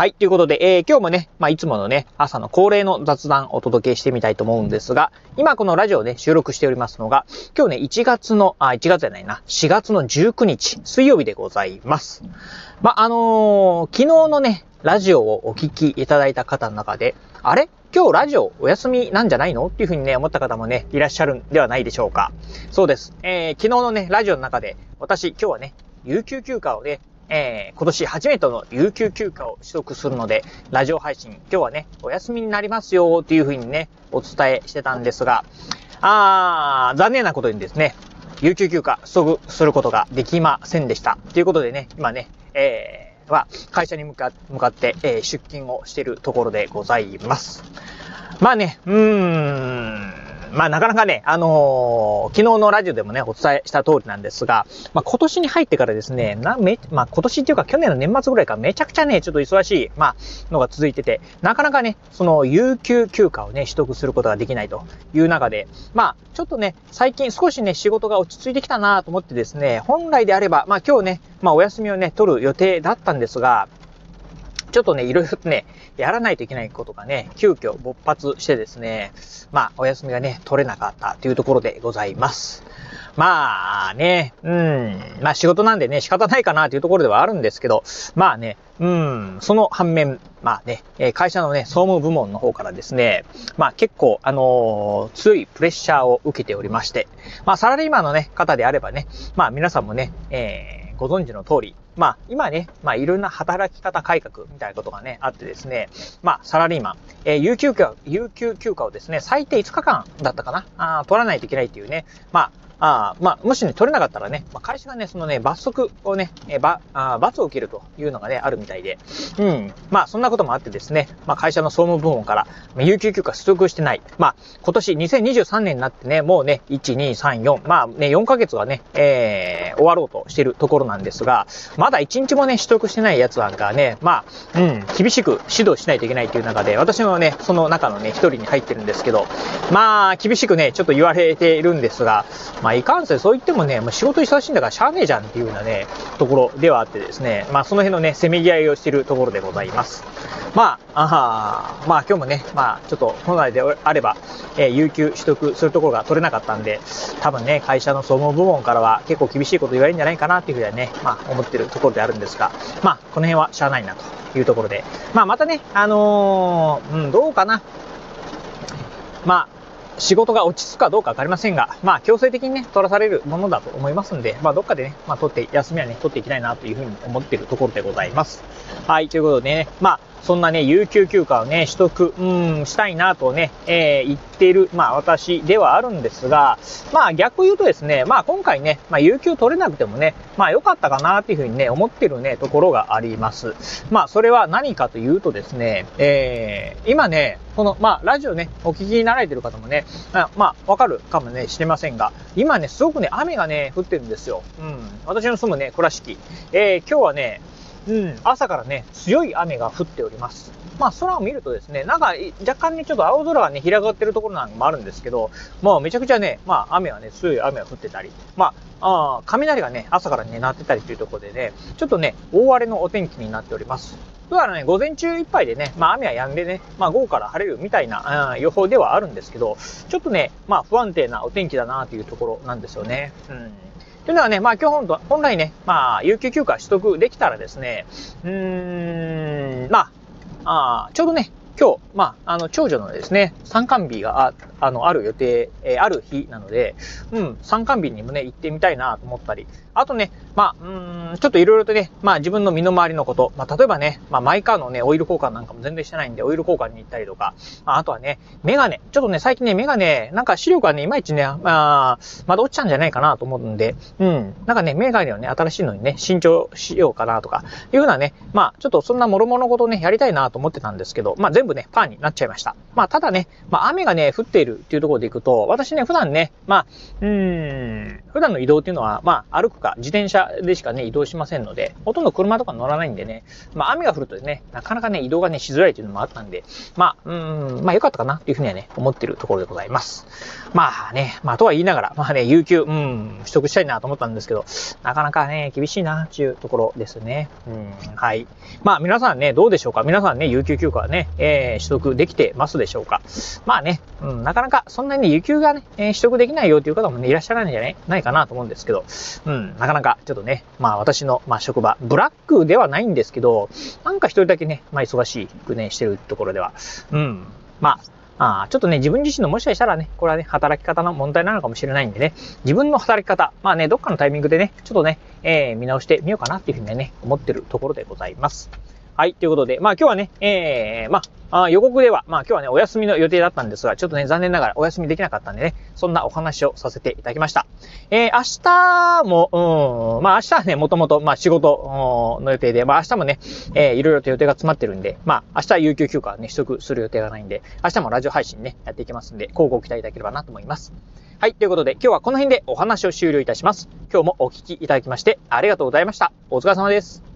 はい。ということで、えー、今日もね、まあ、いつものね、朝の恒例の雑談をお届けしてみたいと思うんですが、今このラジオをね、収録しておりますのが、今日ね、1月の、あ、1月じゃないな、4月の19日、水曜日でございます。まあ、あのー、昨日のね、ラジオをお聞きいただいた方の中で、あれ？今日ラジオお休みなんじゃないの？っていうふうにね、思った方もね、いらっしゃるんではないでしょうか。そうです。えー、昨日のね、ラジオの中で、私、今日はね、有給休暇をね、えー、今年初めての有給休暇を取得するので、ラジオ配信、今日はね、お休みになりますよっていう風にね、お伝えしてたんですが、あー、残念なことにですね、有給休暇取得することができませんでした。ということでね、今ね、えー、は、会社に向か向かって、えー、出勤をしているところでございます。まあね、うーん、まあなかなかね、あのー、昨日のラジオでもね、お伝えした通りなんですが、まあ今年に入ってからですね、な、め、まあ今年っていうか去年の年末ぐらいからめちゃくちゃね、ちょっと忙しい、まあ、のが続いてて、なかなかね、その、有給休暇をね、取得することができないという中で、まあ、ちょっとね、最近少しね、仕事が落ち着いてきたなと思ってですね、本来であれば、まあ今日ね、まあお休みをね、取る予定だったんですが、ちょっとね、いろいろとね、やらないといけないことがね、急遽勃発してですね、まあ、お休みがね、取れなかったというところでございます。まあね、うん、まあ仕事なんでね、仕方ないかなというところではあるんですけど、まあね、うん、その反面、まあね、会社のね、総務部門の方からですね、まあ結構、あのー、強いプレッシャーを受けておりまして、まあサラリーマンのね、方であればね、まあ皆さんもね、えーご存知の通り、まあ、今ね、まあ、いろんな働き方改革みたいなことがね、あってですね、まあ、サラリーマン、えー、有給休暇、有給休暇をですね、最低5日間だったかな、あ取らないといけないっていうね、まあ、あまあ、もしね、取れなかったらね、まあ、会社がね、そのね、罰則をね、えば、あ罰を受けるというのがね、あるみたいで、うん。まあ、そんなこともあってですね、まあ、会社の総務部門から、まあ、有給休暇取得してない。まあ、今年2023年になってね、もうね、1、2、3、4、まあね、4ヶ月はね、えー、終わろうとしてるところなんですが、まだ1日もね、取得してないやつなんかね、まあ、うん、厳しく指導しないといけないという中で、私もね、その中のね、一人に入ってるんですけど、まあ、厳しくね、ちょっと言われているんですが、まあ、まあ、いかんせんそう言ってもね、もう仕事忙しいんだからしゃあねえじゃんっていうようなね、ところではあってですね、まあその辺のね、せめぎ合いをしているところでございます。まあ、あまあ今日もね、まあちょっと本来であれば、えー、有給取得するところが取れなかったんで、多分ね、会社の総務部門からは結構厳しいこと言われるんじゃないかなっていうふうにはね、まあ思ってるところであるんですが、まあこの辺はしゃあないなというところで、まあまたね、あのー、うん、どうかな。まあ、仕事が落ち着くかどうかわかりませんが、まあ強制的にね、取らされるものだと思いますんで、まあどっかでね、まあ取って、休みはね、取っていきたいなというふうに思っているところでございます。はい、ということでね、まあそんなね、有給休暇をね、取得、うん、したいなとね、えー、言っている、まあ私ではあるんですが、まあ逆言うとですね、まあ今回ね、まあ有給取れなくてもね、まあ良かったかなっていうふうにね、思ってるね、ところがあります。まあそれは何かというとですね、えー、今ね、この、まあラジオね、お聞きになられてる方もね、まあわかるかもね、してませんが、今ね、すごくね、雨がね、降ってるんですよ。うん。私の住むね、倉敷。えー、今日はね、うん、朝からね、強い雨が降っております。まあ、空を見るとですね、なんか、若干ね、ちょっと青空がね、広がってるところなんかもあるんですけど、まあ、めちゃくちゃね、まあ、雨はね、強い雨が降ってたり、まあ、あ雷がね、朝からね、鳴ってたりというところでね、ちょっとね、大荒れのお天気になっております。だからね、午前中いっぱいでね、まあ雨は止んでね、まあ午後から晴れるみたいな、予報ではあるんですけど、ちょっとね、まあ不安定なお天気だなというところなんですよね。うん。というのはね、まあ今日本本来ね、まあ有給休暇取得できたらですね、うーん、まあ、あちょうどね、今日、まあ、あの、長女のですね、参観日があ、あの、ある予定、えー、ある日なので、うん、参観日にもね、行ってみたいなと思ったり、あとね、まあ、うん、ちょっといろいろとね、まあ自分の身の回りのこと、まあ例えばね、まあマイカーのね、オイル交換なんかも全然してないんで、オイル交換に行ったりとか、ああとはね、メガネ。ちょっとね、最近ね、メガネ、なんか視力がね、いまいちね、まあ、まだ落ちちゃうんじゃないかなと思うんで、うん、なんかね、メガネをね、新しいのにね、新調しようかなとか、いうふうなね、まあ、ちょっとそんな諸々ことね、やりたいなと思ってたんですけど、まあ全部ね、パーになっちゃいました。まあただね、まあ雨がね、降っているっていうところで行くと、私ね、普段ね、まあ、うーん、普段の移動っていうのは、まあ歩くか自転車でしかね、移動しませんので、ほとんど車とか乗らないんでね、まあ雨が降るとね、なかなかね、移動がね、しづらいっていうのもあったんで、まあ、うん、まあ良かったかなっていうふうにはね、思ってるところでございます。まあね、まあとは言いながら、まあね、有給、うん、取得したいなと思ったんですけど、なかなかね、厳しいなっていうところですね。うん、はい。まあ皆さんね、どうでしょうか？皆さんね、有給休暇はね、えー、取得できてますでしょうかまあね、うん、なかなかそんなに有給がね、えー、取得できないよっていう方もね、いらっしゃらないんじゃないないかなと思うんですけど、うん、なかなかちょっとね、まあ私の、まあ職場、ブラックではないんですけど、なんか一人だけね、まあ忙しくね、してるところでは、うん、まあ、あちょっとね、自分自身のもしかしたらね、これはね、働き方の問題なのかもしれないんでね、自分の働き方、まあね、どっかのタイミングでね、ちょっとね、えー、見直してみようかなっていうふうにね、思ってるところでございます。はい、ということで、まあ今日はね、えー、まあ、予告では、まあ今日はね、お休みの予定だったんですが、ちょっとね、残念ながらお休みできなかったんでね、そんなお話をさせていただきました。えー、明日も、うん、まあ明日はね、もともと、まあ仕事の予定で、まあ明日もね、えー、いろいろと予定が詰まってるんで、まあ明日は有給休暇ね、取得する予定がないんで、明日もラジオ配信ね、やっていきますんで、交互期待いただければなと思います。はい、ということで今日はこの辺でお話を終了いたします。今日もお聞きいただきましてありがとうございました。お疲れ様です。